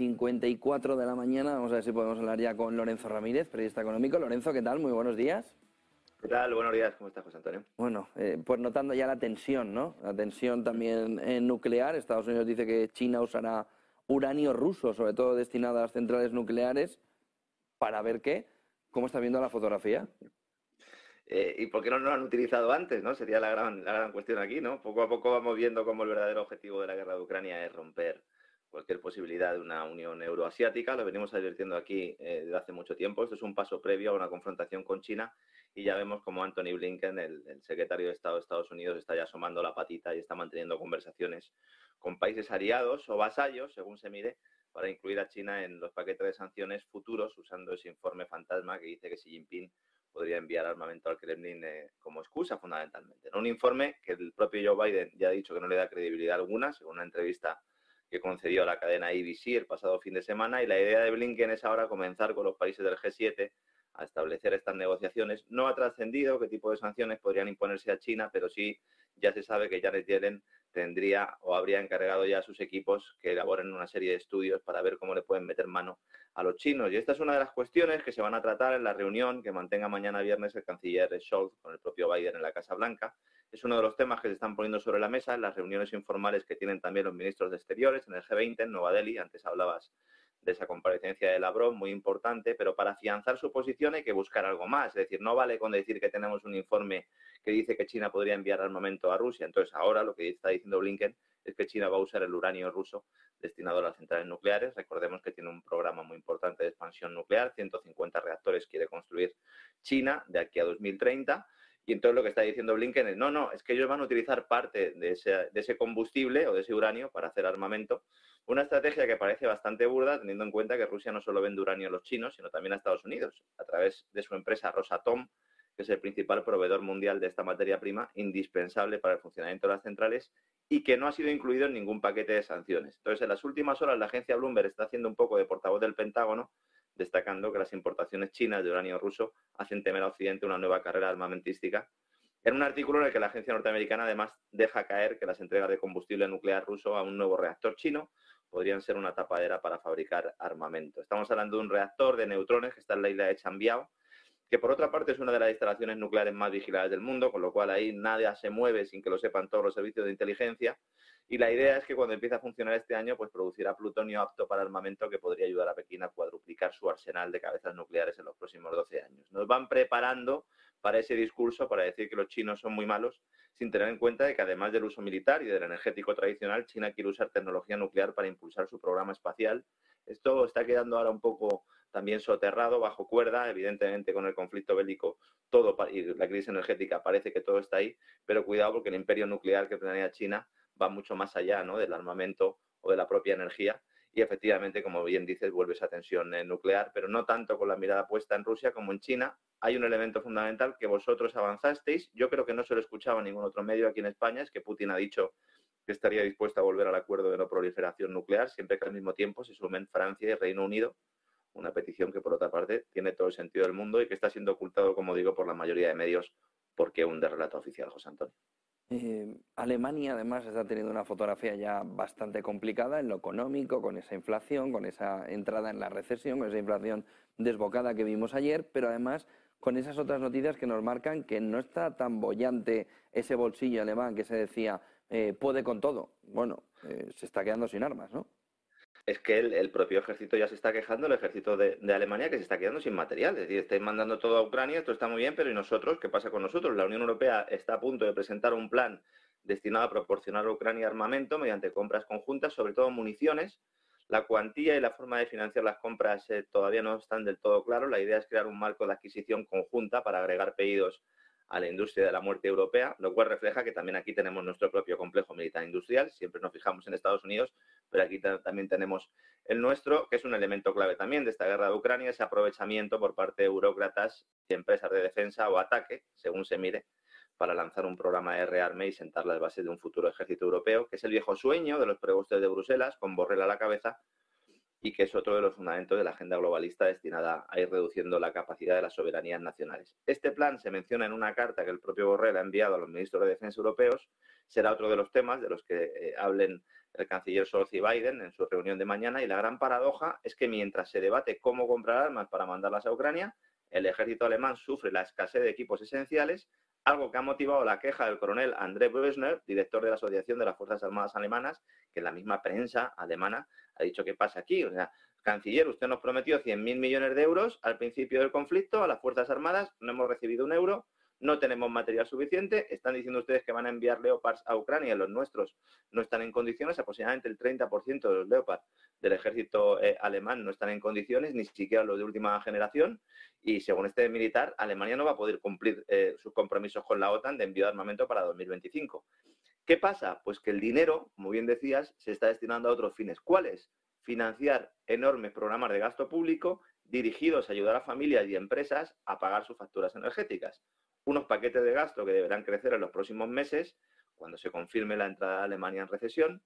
9 y 54 de la mañana, vamos a ver si podemos hablar ya con Lorenzo Ramírez, periodista económico. Lorenzo, ¿qué tal? Muy buenos días. ¿Qué tal? Buenos días, ¿cómo estás, José Antonio? Bueno, eh, pues notando ya la tensión, ¿no? La tensión también en nuclear. Estados Unidos dice que China usará uranio ruso, sobre todo destinado a las centrales nucleares, para ver qué. ¿Cómo está viendo la fotografía? Eh, ¿Y por qué no lo han utilizado antes? ¿no? Sería la gran, la gran cuestión aquí, ¿no? Poco a poco vamos viendo cómo el verdadero objetivo de la guerra de Ucrania es romper cualquier posibilidad de una unión euroasiática. Lo venimos advirtiendo aquí eh, desde hace mucho tiempo. Esto es un paso previo a una confrontación con China y ya vemos como Anthony Blinken, el, secretario de Estado de Estados Unidos, está ya asomando la patita y está manteniendo conversaciones con países aliados o vasallos, según se mire, para incluir a China en los paquetes de sanciones futuros usando ese informe fantasma que dice que Xi Jinping podría enviar armamento al Kremlin eh, como excusa fundamentalmente. Un informe que el propio Joe Biden ya ha dicho que no le da credibilidad alguna, según una entrevista que concedió la cadena ABC el pasado fin de semana, y la idea de Blinken es ahora comenzar con los países del G7 a establecer estas negociaciones. No ha trascendido qué tipo de sanciones podrían imponerse a China, pero sí ya se sabe que Janet Yellen tendría o habría encargado ya a sus equipos que elaboren una serie de estudios para ver cómo le pueden meter mano a los chinos. Y esta es una de las cuestiones que se van a tratar en la reunión que mantenga mañana viernes el canciller Scholz con el propio Biden en la Casa Blanca. Es uno de los temas que se están poniendo sobre la mesa en las reuniones informales que tienen también los ministros de Exteriores en el G20 en Nueva Delhi. Antes hablabas de esa comparecencia de Lavrov, muy importante, pero para afianzar su posición hay que buscar algo más. Es decir, no vale con decir que tenemos un informe que dice que China podría enviar armamento a Rusia. Entonces, ahora lo que está diciendo Blinken es que China va a usar el uranio ruso destinado a las centrales nucleares. Recordemos que tiene un programa muy importante de expansión nuclear, 150 reactores quiere construir China de aquí a 2030. Y entonces lo que está diciendo Blinken es, no, no, es que ellos van a utilizar parte de ese, de ese combustible o de ese uranio para hacer armamento. Una estrategia que parece bastante burda, teniendo en cuenta que Rusia no solo vende uranio a los chinos, sino también a Estados Unidos, a través de su empresa Rosatom, que es el principal proveedor mundial de esta materia prima, indispensable para el funcionamiento de las centrales y que no ha sido incluido en ningún paquete de sanciones. Entonces, en las últimas horas, la agencia Bloomberg está haciendo un poco de portavoz del Pentágono, destacando que las importaciones chinas de uranio ruso hacen temer a Occidente una nueva carrera armamentística. En un artículo en el que la agencia norteamericana además deja caer que las entregas de combustible nuclear ruso a un nuevo reactor chino podrían ser una tapadera para fabricar armamento. Estamos hablando de un reactor de neutrones que está en la isla de Chambiao, que por otra parte es una de las instalaciones nucleares más vigiladas del mundo, con lo cual ahí nada se mueve sin que lo sepan todos los servicios de inteligencia. Y la idea es que cuando empiece a funcionar este año, pues producirá plutonio apto para armamento que podría ayudar a Pekín a cuadruplicar su arsenal de cabezas nucleares en los próximos 12 años. Nos van preparando para ese discurso, para decir que los chinos son muy malos, sin tener en cuenta de que además del uso militar y del energético tradicional, China quiere usar tecnología nuclear para impulsar su programa espacial. Esto está quedando ahora un poco también soterrado, bajo cuerda, evidentemente con el conflicto bélico todo y la crisis energética parece que todo está ahí, pero cuidado porque el imperio nuclear que planea China va mucho más allá ¿no? del armamento o de la propia energía y efectivamente, como bien dices, vuelve esa tensión eh, nuclear, pero no tanto con la mirada puesta en Rusia como en China. Hay un elemento fundamental que vosotros avanzasteis, yo creo que no se lo escuchaba en ningún otro medio aquí en España, es que Putin ha dicho que estaría dispuesto a volver al acuerdo de no proliferación nuclear, siempre que al mismo tiempo se sumen Francia y Reino Unido, una petición que por otra parte tiene todo el sentido del mundo y que está siendo ocultado, como digo, por la mayoría de medios porque un relato oficial, José Antonio. Eh, Alemania además está teniendo una fotografía ya bastante complicada en lo económico, con esa inflación, con esa entrada en la recesión, con esa inflación desbocada que vimos ayer, pero además con esas otras noticias que nos marcan que no está tan bollante ese bolsillo alemán que se decía eh, puede con todo. Bueno, eh, se está quedando sin armas, ¿no? Es que el, propio ejército ya se está quejando, el ejército de, Alemania, que se está quedando sin material. Es decir, estáis mandando todo a Ucrania, esto está muy bien, pero ¿y nosotros? ¿Qué pasa con nosotros? La Unión Europea está a punto de presentar un plan destinado a proporcionar a Ucrania armamento mediante compras conjuntas, sobre todo municiones. La cuantía y la forma de financiar las compras eh, todavía no están del todo claros. La idea es crear un marco de adquisición conjunta para agregar pedidos a la industria de la muerte europea, lo cual refleja que también aquí tenemos nuestro propio complejo militar industrial. Siempre nos fijamos en Estados Unidos, pero aquí también tenemos el nuestro, que es un elemento clave también de esta guerra de Ucrania, ese aprovechamiento por parte de burócratas y empresas de defensa o ataque, según se mire, para lanzar un programa de rearme y sentar las bases de un futuro ejército europeo, que es el viejo sueño de los prebostes de Bruselas, con Borrell a la cabeza, y que es otro de los fundamentos de la agenda globalista destinada a ir reduciendo la capacidad de las soberanías nacionales. Este plan se menciona en una carta que el propio Borrell ha enviado a los ministros de Defensa europeos, será otro de los temas de los que eh, hablen el canciller Scholz Biden en su reunión de mañana, y la gran paradoja es que mientras se debate cómo comprar armas para mandarlas a Ucrania, el ejército alemán sufre la escasez de equipos esenciales, algo que ha motivado la queja del coronel André Brösner, director de la Asociación de las Fuerzas Armadas Alemanas, que en la misma prensa alemana ha dicho qué pasa aquí. O sea, canciller, usted nos prometió 100.000 millones de euros al principio del conflicto a las Fuerzas Armadas, no hemos recibido un euro, no tenemos material suficiente, están diciendo ustedes que van a enviar Leopards a Ucrania, los nuestros no están en condiciones, aproximadamente el 30% de los Leopards del ejército eh, alemán no están en condiciones, ni siquiera los de última generación, y según este militar, Alemania no va a poder cumplir eh, sus compromisos con la OTAN de envío de armamento para 2025. ¿Qué pasa? Pues que el dinero, como bien decías, se está destinando a otros fines. ¿Cuáles? Financiar enormes programas de gasto público dirigidos a ayudar a familias y empresas a pagar sus facturas energéticas. Unos paquetes de gasto que deberán crecer en los próximos meses, cuando se confirme la entrada de Alemania en recesión.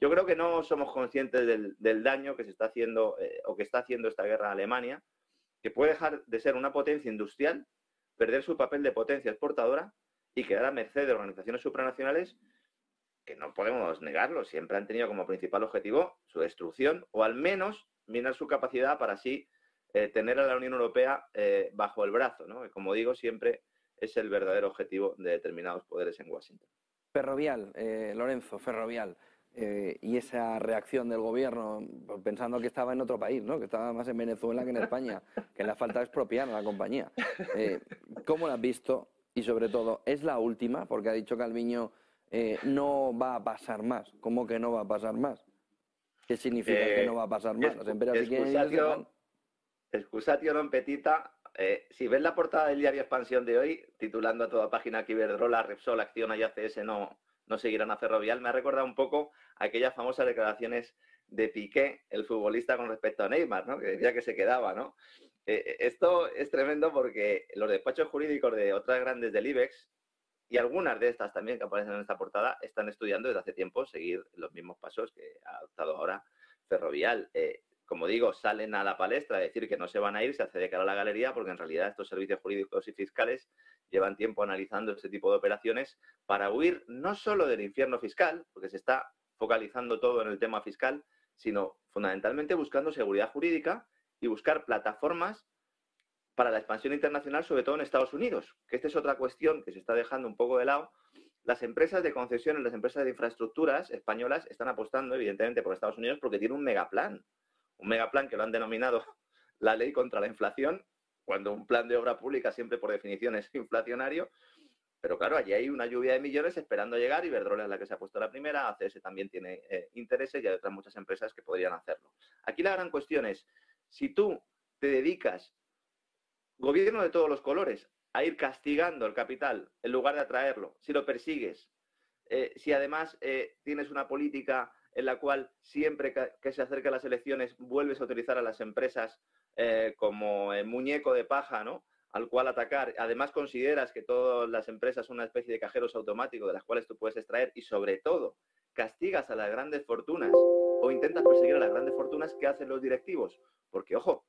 Yo creo que no somos conscientes del, daño que se está haciendo eh, o que está haciendo esta guerra a Alemania, que puede dejar de ser una potencia industrial, perder su papel de potencia exportadora y quedar a merced de organizaciones supranacionales que no podemos negarlo, siempre han tenido como principal objetivo su destrucción o al menos minar su capacidad para así eh, tener a la Unión Europea eh, bajo el brazo, ¿no? como digo siempre es el verdadero objetivo de determinados poderes en Washington. Ferrovial, eh, Lorenzo, Ferrovial. y esa reacción del gobierno, pensando que estaba en otro país, ¿no? que estaba más en Venezuela que en España, que la falta de expropiar a la compañía. ¿Cómo la has visto? Y sobre todo, ¿es la última? Porque ha dicho Calviño eh, no va a pasar más. ¿Cómo que no va a pasar más? ¿Qué significa que no va a pasar más? Las empresas excusatio non petita. Eh, si ves la portada del diario Expansión de hoy, titulando a toda página que Iberdrola, Repsol, Acciona y ACS no, no seguirán a Ferrovial, me ha recordado un poco aquellas famosas declaraciones de Piqué, el futbolista, con respecto a Neymar, ¿no? que decía que se quedaba. ¿no? Eh, esto es tremendo porque los despachos jurídicos de otras grandes del IBEX y algunas de estas también que aparecen en esta portada están estudiando desde hace tiempo seguir los mismos pasos que ha adoptado ahora Ferrovial. Eh, como digo, salen a la palestra a decir que no se van a ir, se hace de cara a la galería, porque en realidad estos servicios jurídicos y fiscales llevan tiempo analizando este tipo de operaciones para huir no solo del infierno fiscal, porque se está focalizando todo en el tema fiscal, sino fundamentalmente buscando seguridad jurídica y buscar plataformas para la expansión internacional, sobre todo en Estados Unidos, que esta es otra cuestión que se está dejando un poco de lado. Las empresas de concesiones, las empresas de infraestructuras españolas están apostando, evidentemente, por Estados Unidos porque tiene un megaplan. Un megaplan que lo han denominado la ley contra la inflación, cuando un plan de obra pública siempre por definición es inflacionario. Pero claro, allí hay una lluvia de millones esperando llegar. y Iberdrola es la que se ha puesto la primera, ACS también tiene eh, intereses y hay otras muchas empresas que podrían hacerlo. Aquí la gran cuestión es, si tú te dedicas gobierno de todos los colores, a ir castigando el capital en lugar de atraerlo, si lo persigues, eh, si además eh, tienes una política en la cual siempre que, se acerca las elecciones vuelves a utilizar a las empresas eh, como muñeco de paja, ¿no? al cual atacar. Además, consideras que todas las empresas son una especie de cajeros automáticos de las cuales tú puedes extraer y, sobre todo, castigas a las grandes fortunas o intentas perseguir a las grandes fortunas que hacen los directivos. Porque, ojo,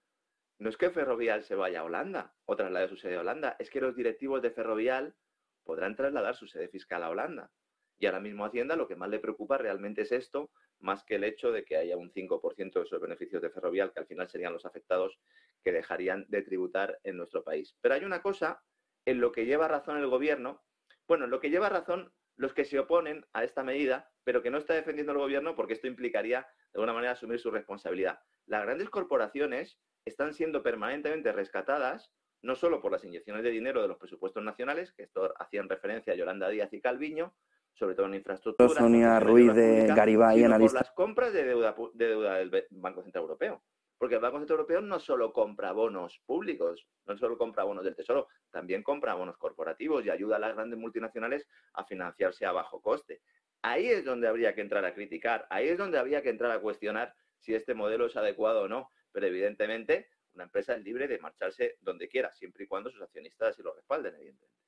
no es que Ferrovial se vaya a Holanda o traslade su sede a Holanda, es que los directivos de Ferrovial podrán trasladar su sede fiscal a Holanda. Y ahora mismo Hacienda lo que más le preocupa realmente es esto, más que el hecho de que haya un 5% de esos beneficios de Ferrovial, que al final serían los afectados que dejarían de tributar en nuestro país. Pero hay una cosa en lo que lleva razón el gobierno, bueno, en lo que lleva razón los que se oponen a esta medida, pero que no está defendiendo el gobierno porque esto implicaría de alguna manera asumir su responsabilidad. Las grandes corporaciones están siendo permanentemente rescatadas, no solo por las inyecciones de dinero de los presupuestos nacionales, que esto hacían referencia a Yolanda Díaz y Calviño, sobre todo en infraestructura. Sonia Ruiz de Garibay, analista. Por las compras de deuda, de deuda del Banco Central Europeo. Porque el Banco Central Europeo no solo compra bonos públicos, no solo compra bonos del Tesoro, también compra bonos corporativos y ayuda a las grandes multinacionales a financiarse a bajo coste. Ahí es donde habría que entrar a criticar, ahí es donde habría que entrar a cuestionar si este modelo es adecuado o no. Pero evidentemente una empresa es libre de marcharse donde quiera, siempre y cuando sus accionistas así lo respalden, evidentemente.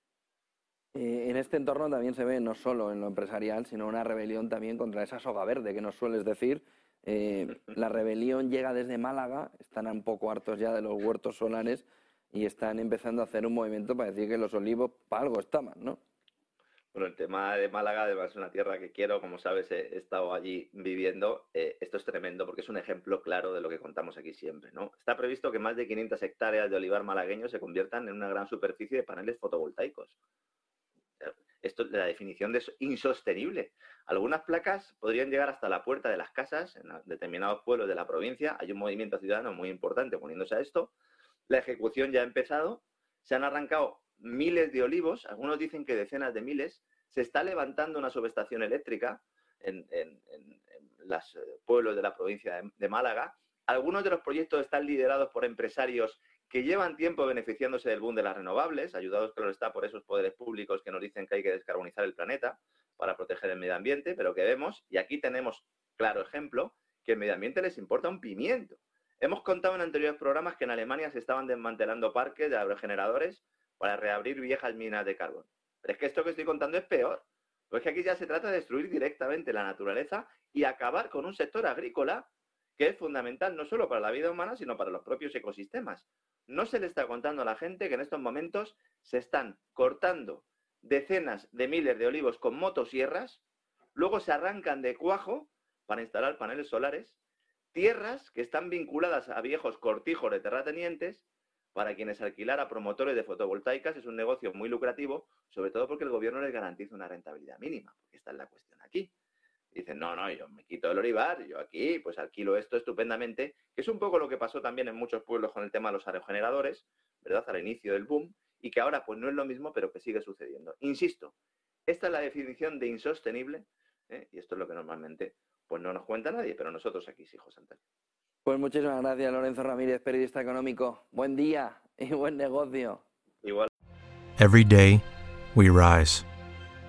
Eh, en este entorno también se ve no solo en lo empresarial, sino una rebelión también contra esa soga verde que nos sueles decir. Eh, la rebelión llega desde Málaga, están un poco hartos ya de los huertos solares y están empezando a hacer un movimiento para decir que los olivos para algo estaban, ¿no? Bueno, el tema de Málaga, además es una tierra que quiero, como sabes, he estado allí viviendo. Eh, esto es tremendo porque es un ejemplo claro de lo que contamos aquí siempre. ¿no? Está previsto que más de 500 hectáreas de olivar malagueño se conviertan en una gran superficie de paneles fotovoltaicos. Esto la definición de insostenible. Algunas placas podrían llegar hasta la puerta de las casas en determinados pueblos de la provincia. Hay un movimiento ciudadano muy importante poniéndose a esto. La ejecución ya ha empezado. Se han arrancado miles de olivos, algunos dicen que decenas de miles, se está levantando una subestación eléctrica en, los eh, pueblos de la provincia de, Málaga. Algunos de los proyectos están liderados por empresarios que llevan tiempo beneficiándose del boom de las renovables, ayudados, claro está, por esos poderes públicos que nos dicen que hay que descarbonizar el planeta para proteger el medio ambiente, pero que vemos, y aquí tenemos claro ejemplo, que el medio ambiente les importa un pimiento. Hemos contado en anteriores programas que en Alemania se estaban desmantelando parques de aerogeneradores para reabrir viejas minas de carbón. Pero es que esto que estoy contando es peor. Pues que aquí ya se trata de destruir directamente la naturaleza y acabar con un sector agrícola que es fundamental no solo para la vida humana, sino para los propios ecosistemas. No se le está contando a la gente que en estos momentos se están cortando decenas de miles de olivos con motosierras, luego se arrancan de cuajo para instalar paneles solares, tierras que están vinculadas a viejos cortijos de terratenientes para quienes alquilar a promotores de fotovoltaicas es un negocio muy lucrativo, sobre todo porque el gobierno les garantiza una rentabilidad mínima, porque esta es la cuestión aquí. Dicen, no, no, yo me quito el olivar, yo aquí pues alquilo esto estupendamente, que es un poco lo que pasó también en muchos pueblos con el tema de los aerogeneradores, ¿verdad? Al inicio del boom, y que ahora pues no es lo mismo, pero que sigue sucediendo. Insisto, esta es la definición de insostenible, ¿eh? y esto es lo que normalmente pues no nos cuenta nadie, pero nosotros aquí sí, José Antonio. Pues muchísimas gracias, Lorenzo Ramírez, periodista económico. Buen día y buen negocio. Igual. Every day, we rise,